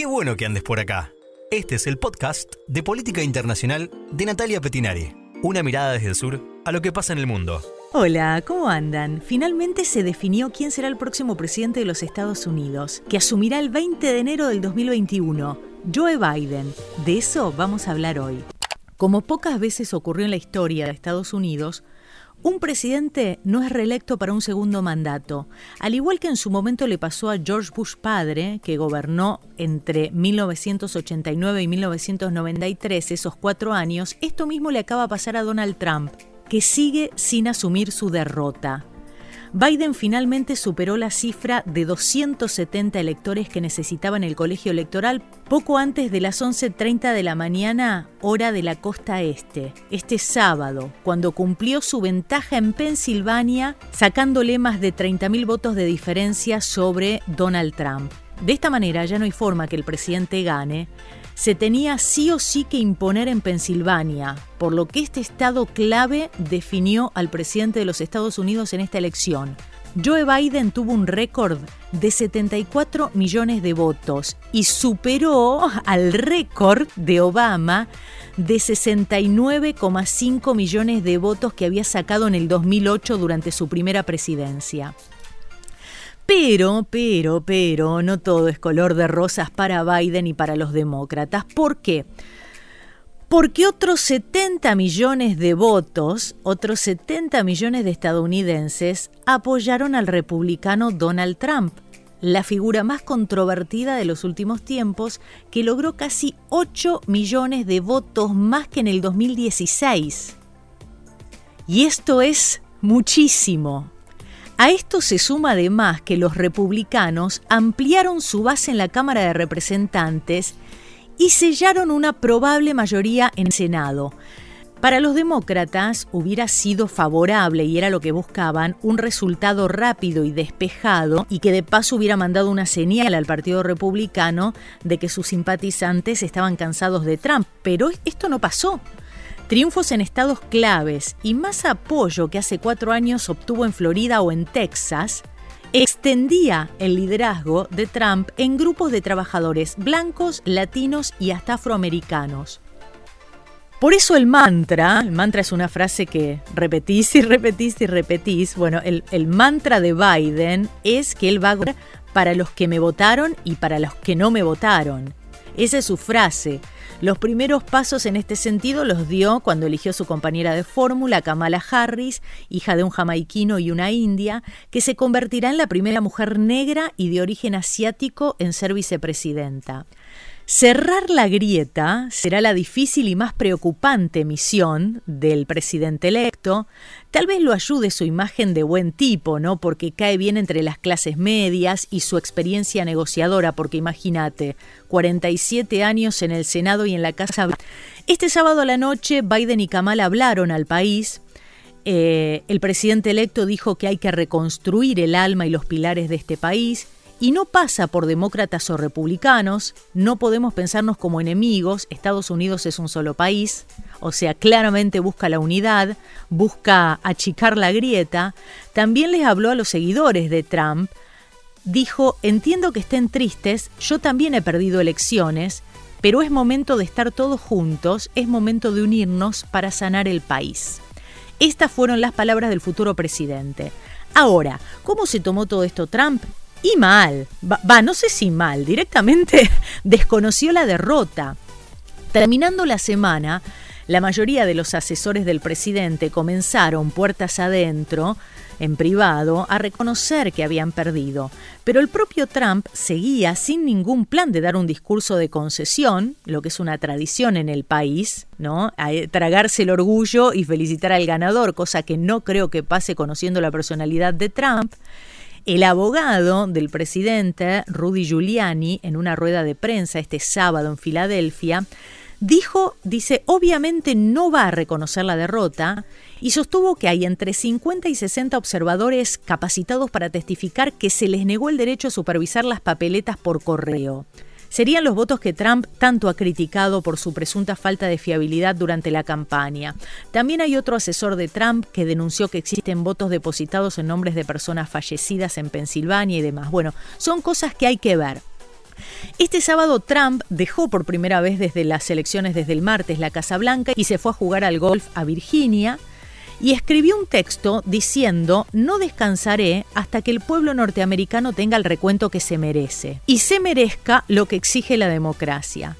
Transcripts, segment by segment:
Qué bueno que andes por acá. Este es el podcast de Política Internacional de Natalia Petinari. Una mirada desde el sur a lo que pasa en el mundo. Hola, ¿cómo andan? Finalmente se definió quién será el próximo presidente de los Estados Unidos, que asumirá el 20 de enero del 2021, Joe Biden. De eso vamos a hablar hoy. Como pocas veces ocurrió en la historia de Estados Unidos, un presidente no es reelecto para un segundo mandato, al igual que en su momento le pasó a George Bush padre, que gobernó entre 1989 y 1993, esos cuatro años, esto mismo le acaba de pasar a Donald Trump, que sigue sin asumir su derrota. Biden finalmente superó la cifra de 270 electores que necesitaban el colegio electoral poco antes de las 11.30 de la mañana, hora de la costa este, este sábado, cuando cumplió su ventaja en Pensilvania, sacándole más de 30.000 votos de diferencia sobre Donald Trump. De esta manera ya no hay forma que el presidente gane, se tenía sí o sí que imponer en Pensilvania, por lo que este estado clave definió al presidente de los Estados Unidos en esta elección. Joe Biden tuvo un récord de 74 millones de votos y superó al récord de Obama de 69,5 millones de votos que había sacado en el 2008 durante su primera presidencia. Pero, pero, pero, no todo es color de rosas para Biden y para los demócratas. ¿Por qué? Porque otros 70 millones de votos, otros 70 millones de estadounidenses apoyaron al republicano Donald Trump, la figura más controvertida de los últimos tiempos, que logró casi 8 millones de votos más que en el 2016. Y esto es muchísimo. A esto se suma además que los republicanos ampliaron su base en la Cámara de Representantes y sellaron una probable mayoría en el Senado. Para los demócratas hubiera sido favorable, y era lo que buscaban, un resultado rápido y despejado y que de paso hubiera mandado una señal al Partido Republicano de que sus simpatizantes estaban cansados de Trump. Pero esto no pasó. Triunfos en estados claves y más apoyo que hace cuatro años obtuvo en Florida o en Texas, extendía el liderazgo de Trump en grupos de trabajadores blancos, latinos y hasta afroamericanos. Por eso el mantra, el mantra es una frase que repetís y repetís y repetís, bueno, el, mantra de Biden es que él va a para los que me votaron y para los que no me votaron. Esa es su frase. Los primeros pasos en este sentido los dio cuando eligió su compañera de fórmula, Kamala Harris, hija de un jamaiquino y una india, que se convertirá en la primera mujer negra y de origen asiático en ser vicepresidenta. Cerrar la grieta será la difícil y más preocupante misión del presidente electo. Tal vez lo ayude su imagen de buen tipo, ¿no? Porque cae bien entre las clases medias y su experiencia negociadora, porque imagínate, 47 años en el Senado y en la Casa. Este sábado a la noche, Biden y Kamala hablaron al país. Eh, el presidente electo dijo que hay que reconstruir el alma y los pilares de este país y no pasa por demócratas o republicanos, no podemos pensarnos como enemigos, Estados Unidos es un solo país, o sea, claramente busca la unidad, busca achicar la grieta, también les habló a los seguidores de Trump, dijo, entiendo que estén tristes, yo también he perdido elecciones, pero es momento de estar todos juntos, es momento de unirnos para sanar el país. Estas fueron las palabras del futuro presidente. Ahora, ¿cómo se tomó todo esto Trump? Y mal, va, no sé si mal, directamente desconoció la derrota. Terminando la semana, la mayoría de los asesores del presidente comenzaron puertas adentro, en privado, a reconocer que habían perdido. Pero el propio Trump seguía sin ningún plan de dar un discurso de concesión, lo que es una tradición en el país, ¿no? A eh, tragarse el orgullo y felicitar al ganador, cosa que no creo que pase conociendo la personalidad de Trump. El abogado del presidente, Rudy Giuliani, en una rueda de prensa este sábado en Filadelfia, dijo, dice, obviamente no va a reconocer la derrota y sostuvo que hay entre 50 y 60 observadores capacitados para testificar que se les negó el derecho a supervisar las papeletas por correo serían los votos que Trump tanto ha criticado por su presunta falta de fiabilidad durante la campaña. También hay otro asesor de Trump que denunció que existen votos depositados en nombres de personas fallecidas en Pensilvania y demás. Bueno, son cosas que hay que ver. Este sábado Trump dejó por primera vez desde las elecciones desde el martes la Casa Blanca y se fue a jugar al golf a Virginia y escribió un texto diciendo no descansaré hasta que el pueblo norteamericano tenga el recuento que se merece y se merezca lo que exige la democracia.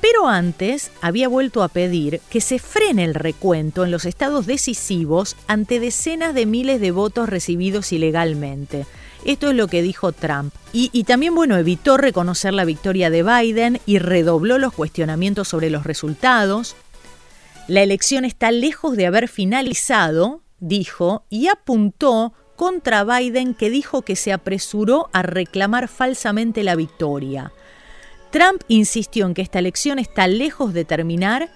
Pero antes había vuelto a pedir que se frene el recuento en los estados decisivos ante decenas de miles de votos recibidos ilegalmente. Esto es lo que dijo Trump. Y, y, también, bueno, evitó reconocer la victoria de Biden y redobló los cuestionamientos sobre los resultados. La elección está lejos de haber finalizado, dijo, y apuntó contra Biden que dijo que se apresuró a reclamar falsamente la victoria. Trump insistió en que esta elección está lejos de terminar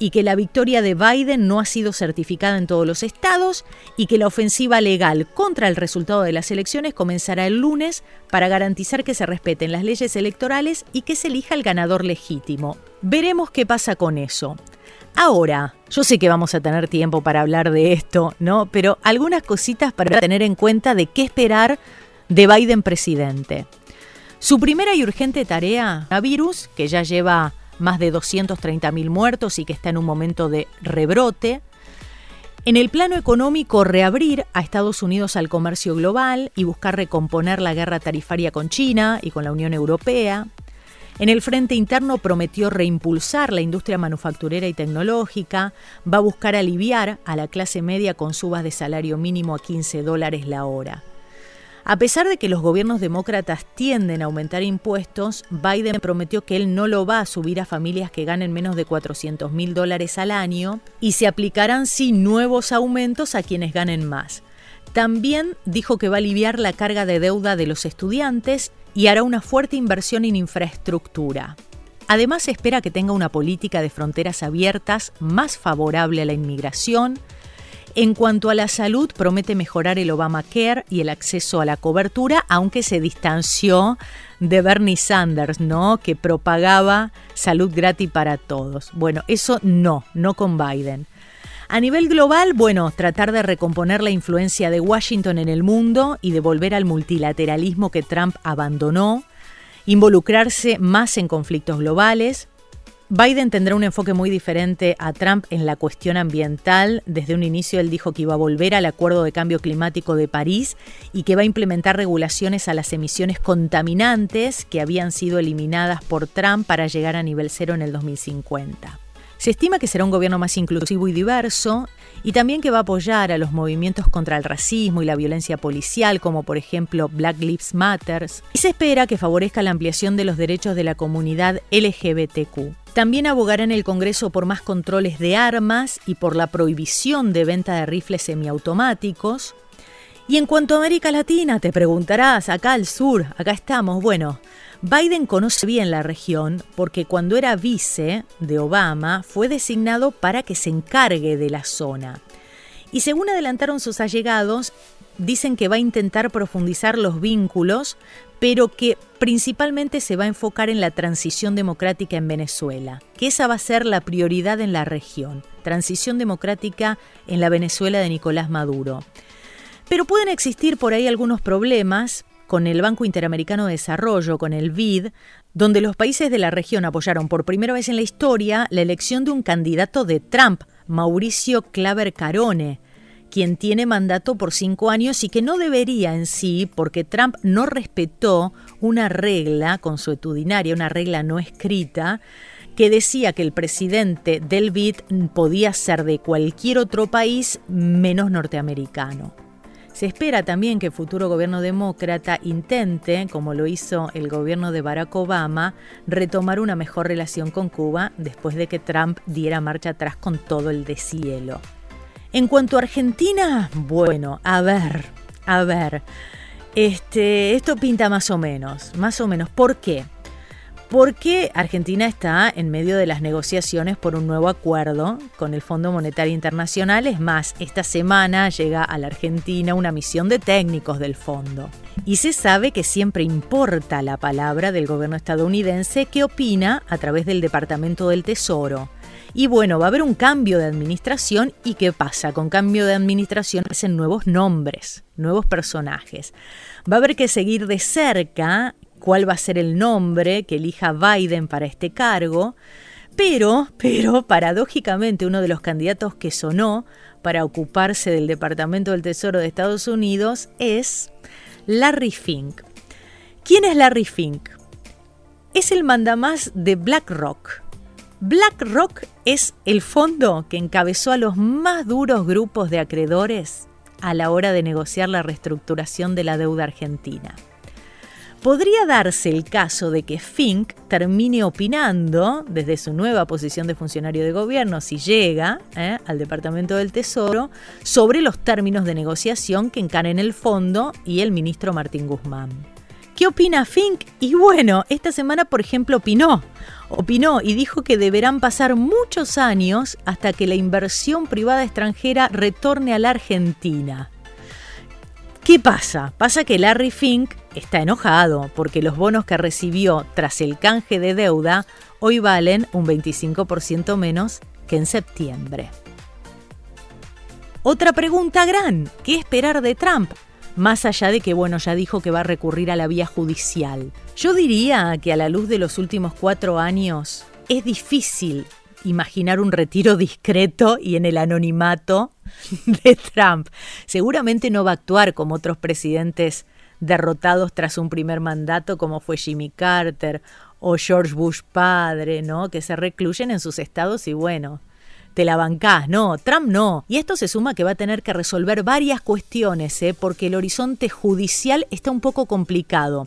y que la victoria de Biden no ha sido certificada en todos los estados y que la ofensiva legal contra el resultado de las elecciones comenzará el lunes para garantizar que se respeten las leyes electorales y que se elija el ganador legítimo. Veremos qué pasa con eso. Ahora, yo sé que vamos a tener tiempo para hablar de esto, ¿no? Pero algunas cositas para tener en cuenta de qué esperar de Biden presidente. Su primera y urgente tarea, a virus, que ya lleva más de 230.000 muertos y que está en un momento de rebrote. En el plano económico, reabrir a Estados Unidos al comercio global y buscar recomponer la guerra tarifaria con China y con la Unión Europea. En el frente interno prometió reimpulsar la industria manufacturera y tecnológica, va a buscar aliviar a la clase media con subas de salario mínimo a 15 dólares la hora. A pesar de que los gobiernos demócratas tienden a aumentar impuestos, Biden prometió que él no lo va a subir a familias que ganen menos de 400 mil dólares al año y se aplicarán sí nuevos aumentos a quienes ganen más. También dijo que va a aliviar la carga de deuda de los estudiantes y hará una fuerte inversión en infraestructura. Además espera que tenga una política de fronteras abiertas más favorable a la inmigración, en cuanto a la salud, promete mejorar el Obamacare y el acceso a la cobertura, aunque se distanció de Bernie Sanders, ¿no? Que propagaba salud gratis para todos. Bueno, eso no, no con Biden. A nivel global, bueno, tratar de recomponer la influencia de Washington en el mundo y de volver al multilateralismo que Trump abandonó, involucrarse más en conflictos globales, Biden tendrá un enfoque muy diferente a Trump en la cuestión ambiental. Desde un inicio él dijo que iba a volver al Acuerdo de Cambio Climático de París y que va a implementar regulaciones a las emisiones contaminantes que habían sido eliminadas por Trump para llegar a nivel cero en el 2050. Se estima que será un gobierno más inclusivo y diverso y también que va a apoyar a los movimientos contra el racismo y la violencia policial, como por ejemplo Black Lives Matter, y se espera que favorezca la ampliación de los derechos de la comunidad LGBTQ. También abogará en el Congreso por más controles de armas y por la prohibición de venta de rifles semiautomáticos. Y en cuanto a América Latina, te preguntarás, acá al sur, acá estamos, bueno, Biden conoce bien la región porque cuando era vice de Obama fue designado para que se encargue de la zona. Y según adelantaron sus allegados, dicen que va a intentar profundizar los vínculos, pero que principalmente se va a enfocar en la transición democrática en Venezuela, que esa va a ser la prioridad en la región, transición democrática en la Venezuela de Nicolás Maduro. Pero pueden existir por ahí algunos problemas con el Banco Interamericano de Desarrollo, con el BID, donde los países de la región apoyaron por primera vez en la historia la elección de un candidato de Trump, Mauricio Claver Carone, quien tiene mandato por cinco años y que no debería en sí, porque Trump no respetó una regla consuetudinaria, una regla no escrita, que decía que el presidente del BID podía ser de cualquier otro país menos norteamericano. Se espera también que el futuro gobierno demócrata intente, como lo hizo el gobierno de Barack Obama, retomar una mejor relación con Cuba después de que Trump diera marcha atrás con todo el deshielo. En cuanto a Argentina, bueno, a ver, a ver. Este, esto pinta más o menos, más o menos. ¿Por qué? Porque Argentina está en medio de las negociaciones por un nuevo acuerdo con el Fondo Monetario Internacional. Es más, esta semana llega a la Argentina una misión de técnicos del fondo. Y se sabe que siempre importa la palabra del gobierno estadounidense que opina a través del Departamento del Tesoro. Y bueno, va a haber un cambio de administración y ¿qué pasa? Con cambio de administración hacen nuevos nombres, nuevos personajes. Va a haber que seguir de cerca cuál va a ser el nombre que elija Biden para este cargo. Pero, pero, paradójicamente, uno de los candidatos que sonó para ocuparse del Departamento del Tesoro de Estados Unidos es Larry Fink. ¿Quién es Larry Fink? Es el mandamás de BlackRock. BlackRock es el fondo que encabezó a los más duros grupos de acreedores a la hora de negociar la reestructuración de la deuda argentina podría darse el caso de que Fink termine opinando desde su nueva posición de funcionario de gobierno, si llega eh, al Departamento del Tesoro, sobre los términos de negociación que encaren el fondo y el ministro Martín Guzmán. ¿Qué opina Fink? Y bueno, esta semana, por ejemplo, opinó. Opinó y dijo que deberán pasar muchos años hasta que la inversión privada extranjera retorne a la Argentina. ¿Qué pasa? Pasa que Larry Fink está enojado porque los bonos que recibió tras el canje de deuda hoy valen un 25% menos que en septiembre. Otra pregunta gran, ¿qué esperar de Trump? Más allá de que, bueno, ya dijo que va a recurrir a la vía judicial. Yo diría que a la luz de los últimos cuatro años es difícil imaginar un retiro discreto y en el anonimato de Trump. Seguramente no va a actuar como otros presidentes derrotados tras un primer mandato como fue Jimmy Carter o George Bush padre, ¿no? Que se recluyen en sus estados y bueno, te la bancás, no, Trump no. Y esto se suma que va a tener que resolver varias cuestiones, ¿eh? porque el horizonte judicial está un poco complicado.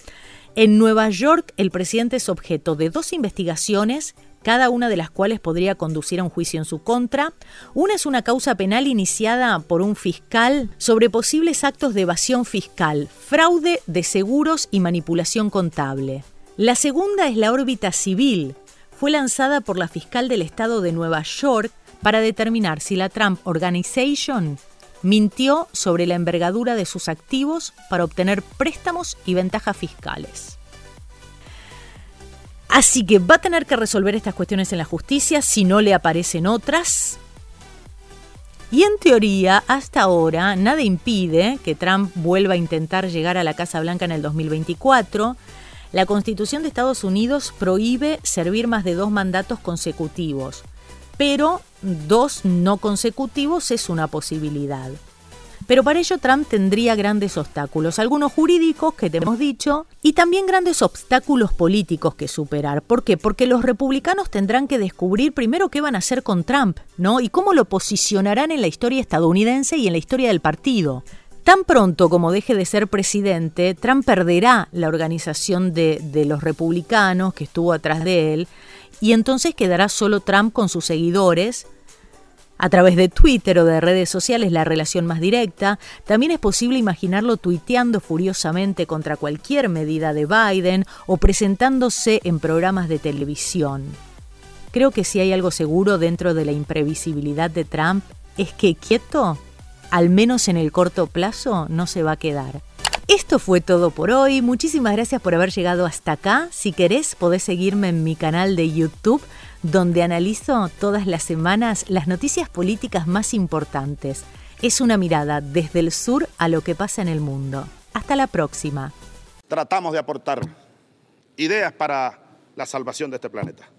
En Nueva York, el presidente es objeto de dos investigaciones cada una de las cuales podría conducir a un juicio en su contra. Una es una causa penal iniciada por un fiscal sobre posibles actos de evasión fiscal, fraude de seguros y manipulación contable. La segunda es la órbita civil. Fue lanzada por la fiscal del estado de Nueva York para determinar si la Trump Organization mintió sobre la envergadura de sus activos para obtener préstamos y ventajas fiscales. Así que va a tener que resolver estas cuestiones en la justicia si no le aparecen otras. Y en teoría, hasta ahora, nada impide que Trump vuelva a intentar llegar a la Casa Blanca en el 2024. La Constitución de Estados Unidos prohíbe servir más de dos mandatos consecutivos, pero dos no consecutivos es una posibilidad. Pero para ello Trump tendría grandes obstáculos, algunos jurídicos que te hemos dicho, y también grandes obstáculos políticos que superar. ¿Por qué? Porque los republicanos tendrán que descubrir primero qué van a hacer con Trump, ¿no? Y cómo lo posicionarán en la historia estadounidense y en la historia del partido. Tan pronto como deje de ser presidente, Trump perderá la organización de, los republicanos que estuvo atrás de él, y entonces quedará solo Trump con sus seguidores, a través de Twitter o de redes sociales la relación más directa, también es posible imaginarlo tuiteando furiosamente contra cualquier medida de Biden o presentándose en programas de televisión. Creo que si hay algo seguro dentro de la imprevisibilidad de Trump es que quieto, al menos en el corto plazo, no se va a quedar. Esto fue todo por hoy. Muchísimas gracias por haber llegado hasta acá. Si querés, podés seguirme en mi canal de YouTube donde analizo todas las semanas las noticias políticas más importantes. Es una mirada desde el sur a lo que pasa en el mundo. Hasta la próxima. Tratamos de aportar ideas para la salvación de este planeta.